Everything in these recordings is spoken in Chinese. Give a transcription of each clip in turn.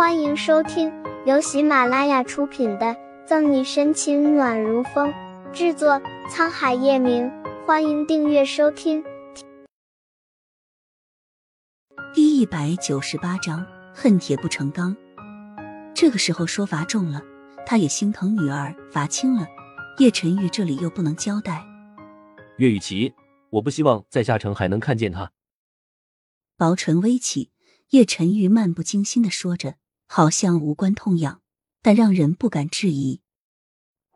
欢迎收听由喜马拉雅出品的《赠你深情暖如风》，制作沧海夜明。欢迎订阅收听。第一百九十八章：恨铁不成钢。这个时候说罚重了，他也心疼女儿；罚轻了，叶晨玉这里又不能交代。岳雨琪，我不希望在下城还能看见他。薄唇微起，叶晨玉漫不经心的说着，好像无关痛痒，但让人不敢质疑。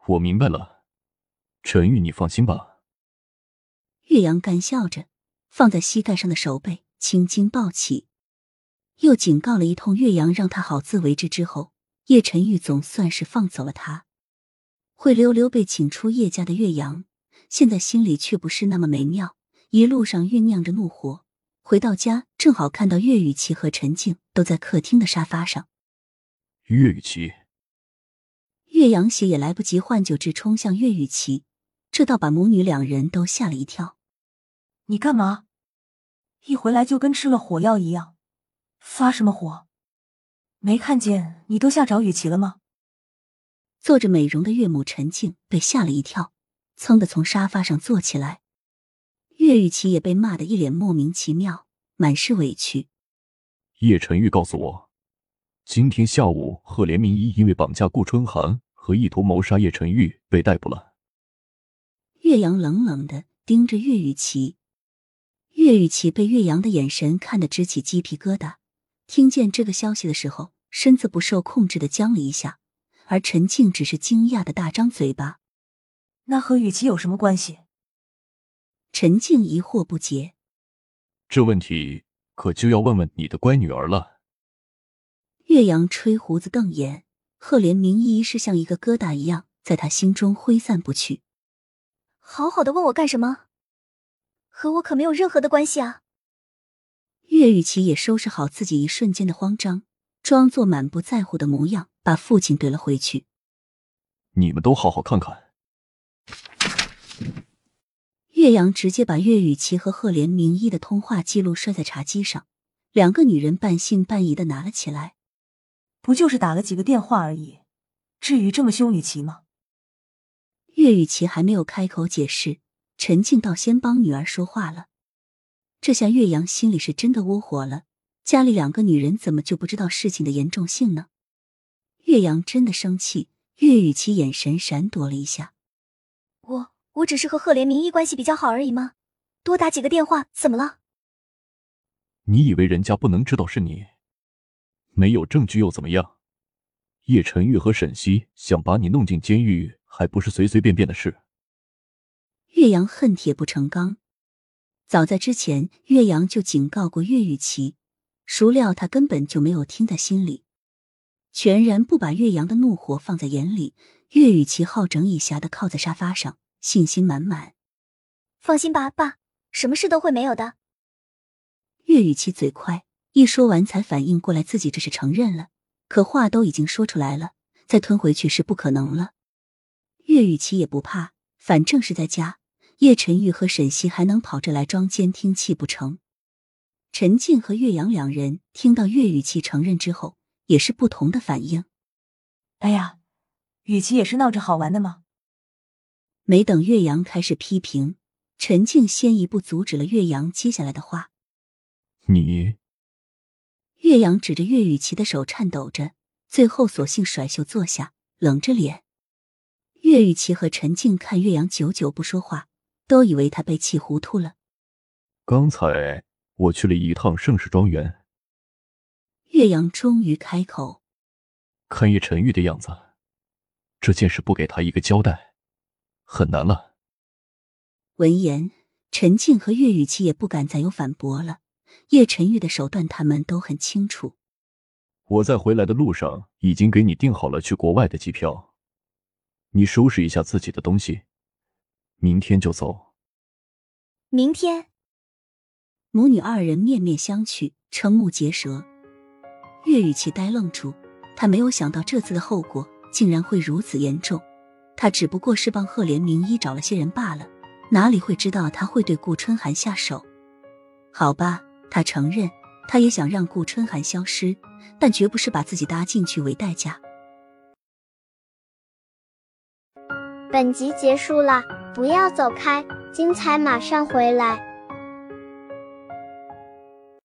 我明白了，陈玉，你放心吧。岳阳干笑着，放在膝盖上的手背青筋暴起，又警告了一通岳阳，让他好自为之。之后，叶晨玉总算是放走了他。灰溜溜被请出叶家的岳阳，现在心里却不是那么美妙，一路上酝酿着怒火。回到家，正好看到岳雨琪和陈静都在客厅的沙发上。岳雨琪，岳阳喜也来不及换酒，直冲向岳雨琪，这倒把母女两人都吓了一跳。你干嘛？一回来就跟吃了火药一样，发什么火？没看见你都吓着雨琪了吗？做着美容的岳母陈静被吓了一跳，噌的从沙发上坐起来。岳雨琪也被骂得一脸莫名其妙，满是委屈。叶晨玉告诉我，今天下午赫连明一因为绑架顾春寒和意图谋杀叶晨玉被逮捕了。岳阳冷冷的盯着岳雨琪，岳雨琪被岳阳的眼神看得直起鸡皮疙瘩。听见这个消息的时候，身子不受控制的僵了一下，而陈静只是惊讶的大张嘴巴。那和雨琪有什么关系？陈静疑惑不解，这问题可就要问问你的乖女儿了。岳阳吹胡子瞪眼，赫连明一是像一个疙瘩一样，在他心中挥散不去。好好的问我干什么？和我可没有任何的关系啊！岳雨琪也收拾好自己一瞬间的慌张，装作满不在乎的模样，把父亲怼了回去。你们都好好看看。岳阳直接把岳雨琪和赫连明一的通话记录摔在茶几上，两个女人半信半疑的拿了起来。不就是打了几个电话而已，至于这么凶雨琪吗？岳雨琪还没有开口解释，陈静倒先帮女儿说话了。这下岳阳心里是真的窝火了，家里两个女人怎么就不知道事情的严重性呢？岳阳真的生气，岳雨琪眼神闪躲了一下。我。我只是和赫连明一关系比较好而已吗？多打几个电话怎么了？你以为人家不能知道是你？没有证据又怎么样？叶晨玉和沈西想把你弄进监狱，还不是随随便便的事？岳阳恨铁不成钢，早在之前，岳阳就警告过岳雨琪，孰料他根本就没有听在心里，全然不把岳阳的怒火放在眼里。岳雨琪好整以暇的靠在沙发上。信心满满，放心吧，爸，什么事都会没有的。岳雨琪嘴快，一说完才反应过来自己这是承认了，可话都已经说出来了，再吞回去是不可能了。岳雨琪也不怕，反正是在家，叶晨玉和沈西还能跑这来装监听器不成？陈静和岳阳两人听到岳雨琪承认之后，也是不同的反应。哎呀，雨琪也是闹着好玩的吗？没等岳阳开始批评，陈静先一步阻止了岳阳接下来的话。你，岳阳指着岳雨琪的手颤抖着，最后索性甩袖坐下，冷着脸。岳雨琪和陈静看岳阳久久不说话，都以为他被气糊涂了。刚才我去了一趟盛世庄园。岳阳终于开口，看叶晨玉的样子，这件事不给他一个交代。很难了。闻言，陈静和岳雨琪也不敢再有反驳了。叶晨玉的手段，他们都很清楚。我在回来的路上已经给你订好了去国外的机票，你收拾一下自己的东西，明天就走。明天，母女二人面面相觑，瞠目结舌。岳雨琪呆愣住，他没有想到这次的后果竟然会如此严重。他只不过是帮赫连明一找了些人罢了，哪里会知道他会对顾春寒下手？好吧，他承认他也想让顾春寒消失，但绝不是把自己搭进去为代价。本集结束了，不要走开，精彩马上回来。